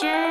J